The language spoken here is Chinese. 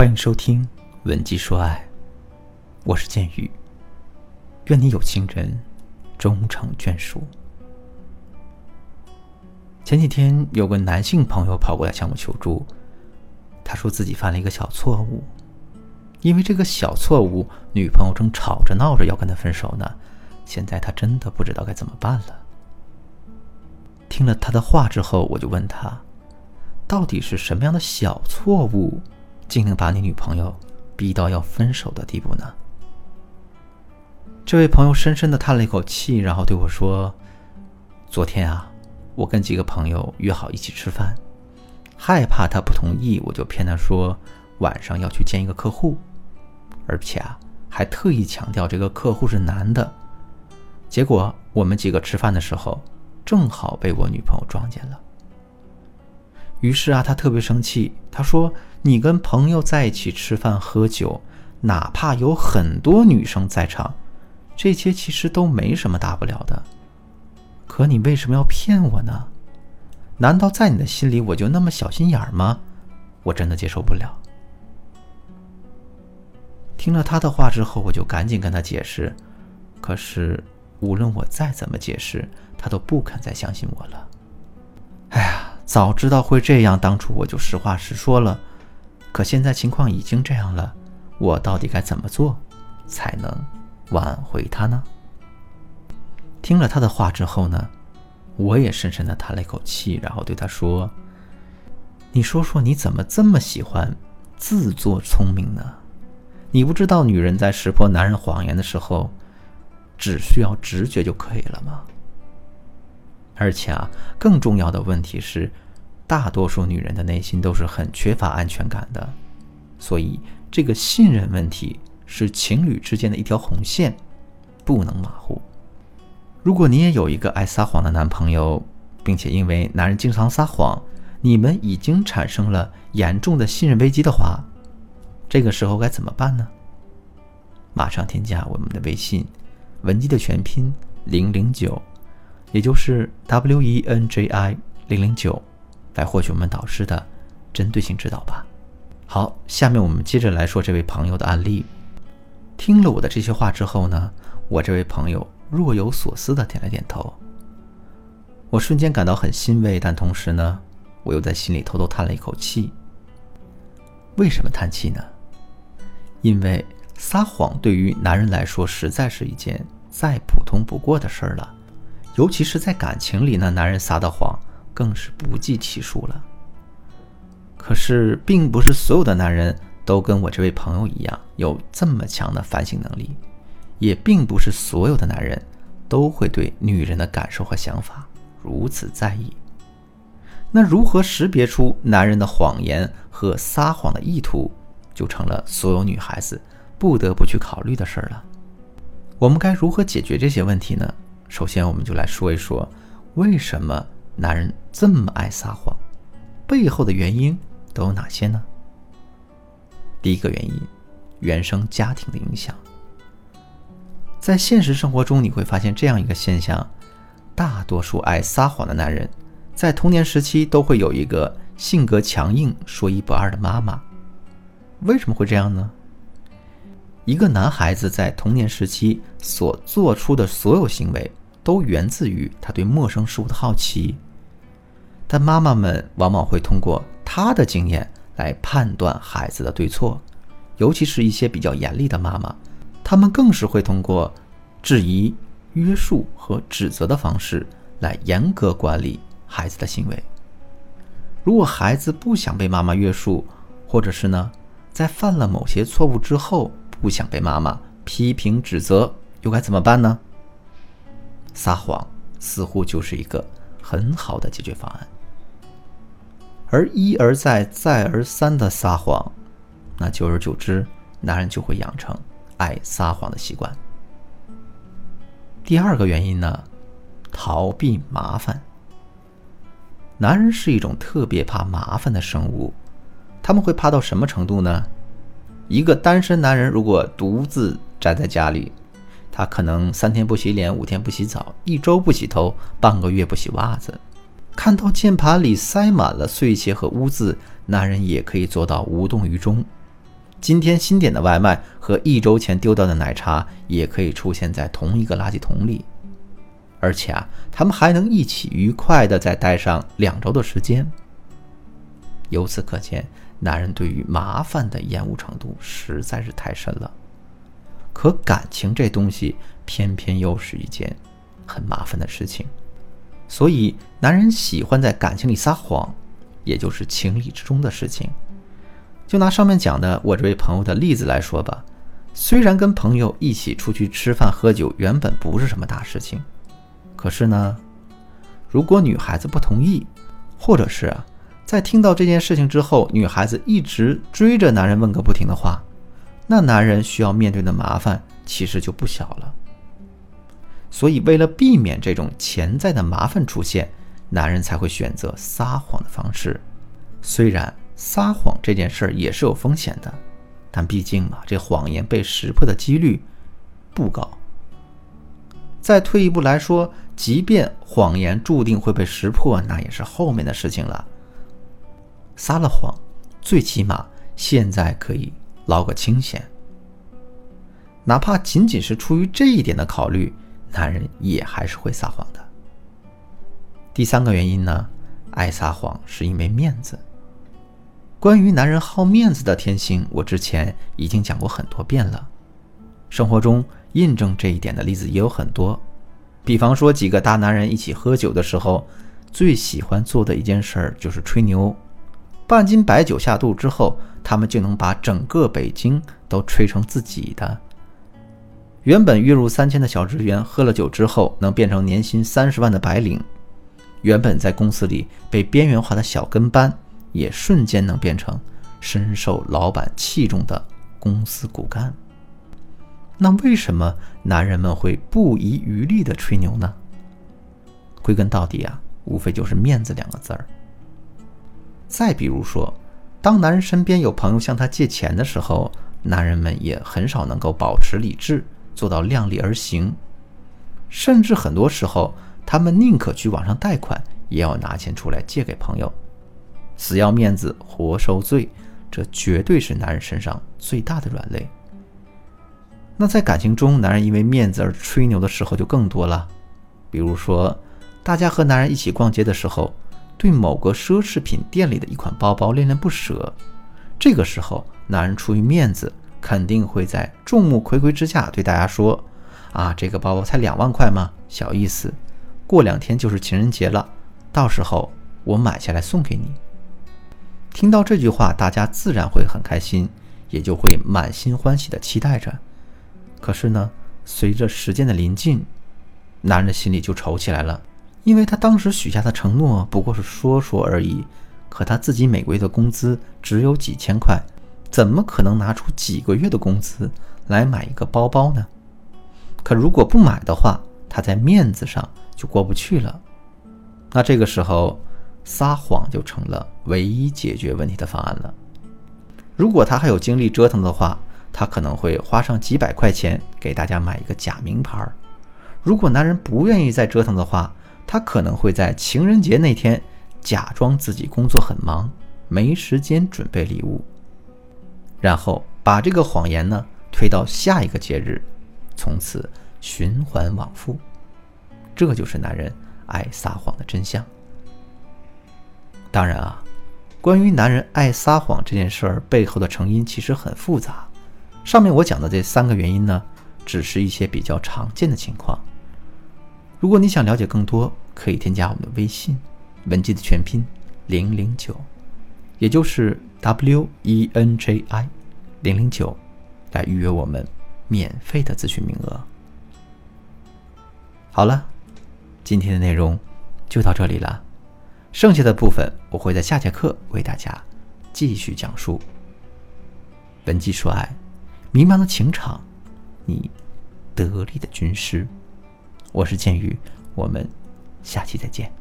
欢迎收听《文姬说爱》，我是剑宇。愿你有情人终成眷属。前几天有个男性朋友跑过来向我求助，他说自己犯了一个小错误，因为这个小错误，女朋友正吵着闹着要跟他分手呢。现在他真的不知道该怎么办了。听了他的话之后，我就问他，到底是什么样的小错误？竟能把你女朋友逼到要分手的地步呢？这位朋友深深的叹了一口气，然后对我说：“昨天啊，我跟几个朋友约好一起吃饭，害怕他不同意，我就骗他说晚上要去见一个客户，而且啊，还特意强调这个客户是男的。结果我们几个吃饭的时候，正好被我女朋友撞见了。”于是啊，他特别生气。他说：“你跟朋友在一起吃饭喝酒，哪怕有很多女生在场，这些其实都没什么大不了的。可你为什么要骗我呢？难道在你的心里我就那么小心眼儿吗？我真的接受不了。”听了他的话之后，我就赶紧跟他解释。可是无论我再怎么解释，他都不肯再相信我了。早知道会这样，当初我就实话实说了。可现在情况已经这样了，我到底该怎么做才能挽回他呢？听了他的话之后呢，我也深深的叹了一口气，然后对他说：“你说说，你怎么这么喜欢自作聪明呢？你不知道女人在识破男人谎言的时候，只需要直觉就可以了吗？”而且啊，更重要的问题是，大多数女人的内心都是很缺乏安全感的，所以这个信任问题是情侣之间的一条红线，不能马虎。如果你也有一个爱撒谎的男朋友，并且因为男人经常撒谎，你们已经产生了严重的信任危机的话，这个时候该怎么办呢？马上添加我们的微信，文姬的全拼零零九。也就是 W E N J I 零零九，来获取我们导师的针对性指导吧。好，下面我们接着来说这位朋友的案例。听了我的这些话之后呢，我这位朋友若有所思的点了点头。我瞬间感到很欣慰，但同时呢，我又在心里偷偷叹了一口气。为什么叹气呢？因为撒谎对于男人来说，实在是一件再普通不过的事儿了。尤其是在感情里，那男人撒的谎更是不计其数了。可是，并不是所有的男人都跟我这位朋友一样有这么强的反省能力，也并不是所有的男人都会对女人的感受和想法如此在意。那如何识别出男人的谎言和撒谎的意图，就成了所有女孩子不得不去考虑的事儿了。我们该如何解决这些问题呢？首先，我们就来说一说，为什么男人这么爱撒谎，背后的原因都有哪些呢？第一个原因，原生家庭的影响。在现实生活中，你会发现这样一个现象：大多数爱撒谎的男人，在童年时期都会有一个性格强硬、说一不二的妈妈。为什么会这样呢？一个男孩子在童年时期所做出的所有行为。都源自于他对陌生事物的好奇，但妈妈们往往会通过他的经验来判断孩子的对错，尤其是一些比较严厉的妈妈，他们更是会通过质疑、约束和指责的方式来严格管理孩子的行为。如果孩子不想被妈妈约束，或者是呢，在犯了某些错误之后不想被妈妈批评指责，又该怎么办呢？撒谎似乎就是一个很好的解决方案，而一而再、再而三的撒谎，那久而久之，男人就会养成爱撒谎的习惯。第二个原因呢，逃避麻烦。男人是一种特别怕麻烦的生物，他们会怕到什么程度呢？一个单身男人如果独自宅在家里。他可能三天不洗脸，五天不洗澡，一周不洗头，半个月不洗袜子。看到键盘里塞满了碎屑和污渍，男人也可以做到无动于衷。今天新点的外卖和一周前丢掉的奶茶也可以出现在同一个垃圾桶里，而且啊，他们还能一起愉快的再待上两周的时间。由此可见，男人对于麻烦的厌恶程度实在是太深了。可感情这东西，偏偏又是一件很麻烦的事情，所以男人喜欢在感情里撒谎，也就是情理之中的事情。就拿上面讲的我这位朋友的例子来说吧，虽然跟朋友一起出去吃饭喝酒原本不是什么大事情，可是呢，如果女孩子不同意，或者是啊，在听到这件事情之后，女孩子一直追着男人问个不停的话，那男人需要面对的麻烦其实就不小了。所以为了避免这种潜在的麻烦出现，男人才会选择撒谎的方式，虽然。撒谎这件事儿也是有风险的，但毕竟嘛，这谎言被识破的几率不高。再退一步来说，即便谎言注定会被识破，那也是后面的事情了。撒了谎，最起码现在可以捞个清闲。哪怕仅仅是出于这一点的考虑，男人也还是会撒谎的。第三个原因呢，爱撒谎是因为面子。关于男人好面子的天性，我之前已经讲过很多遍了。生活中印证这一点的例子也有很多，比方说几个大男人一起喝酒的时候，最喜欢做的一件事儿就是吹牛。半斤白酒下肚之后，他们就能把整个北京都吹成自己的。原本月入三千的小职员，喝了酒之后能变成年薪三十万的白领；原本在公司里被边缘化的小跟班。也瞬间能变成深受老板器重的公司骨干。那为什么男人们会不遗余力的吹牛呢？归根到底啊，无非就是面子两个字儿。再比如说，当男人身边有朋友向他借钱的时候，男人们也很少能够保持理智，做到量力而行，甚至很多时候，他们宁可去网上贷款，也要拿钱出来借给朋友。死要面子活受罪，这绝对是男人身上最大的软肋。那在感情中，男人因为面子而吹牛的时候就更多了。比如说，大家和男人一起逛街的时候，对某个奢侈品店里的一款包包恋恋不舍，这个时候，男人出于面子，肯定会在众目睽睽之下对大家说：“啊，这个包包才两万块吗？小意思，过两天就是情人节了，到时候我买下来送给你。”听到这句话，大家自然会很开心，也就会满心欢喜的期待着。可是呢，随着时间的临近，男人的心里就愁起来了，因为他当时许下的承诺不过是说说而已，可他自己每个月的工资只有几千块，怎么可能拿出几个月的工资来买一个包包呢？可如果不买的话，他在面子上就过不去了。那这个时候。撒谎就成了唯一解决问题的方案了。如果他还有精力折腾的话，他可能会花上几百块钱给大家买一个假名牌。如果男人不愿意再折腾的话，他可能会在情人节那天假装自己工作很忙，没时间准备礼物，然后把这个谎言呢推到下一个节日，从此循环往复。这就是男人爱撒谎的真相。当然啊，关于男人爱撒谎这件事儿背后的成因其实很复杂。上面我讲的这三个原因呢，只是一些比较常见的情况。如果你想了解更多，可以添加我们的微信“文姬”的全拼零零九，也就是 W E N J I 零零九，来预约我们免费的咨询名额。好了，今天的内容就到这里了。剩下的部分我会在下节课为大家继续讲述。文姬说爱，迷茫的情场，你得力的军师。我是剑宇，我们下期再见。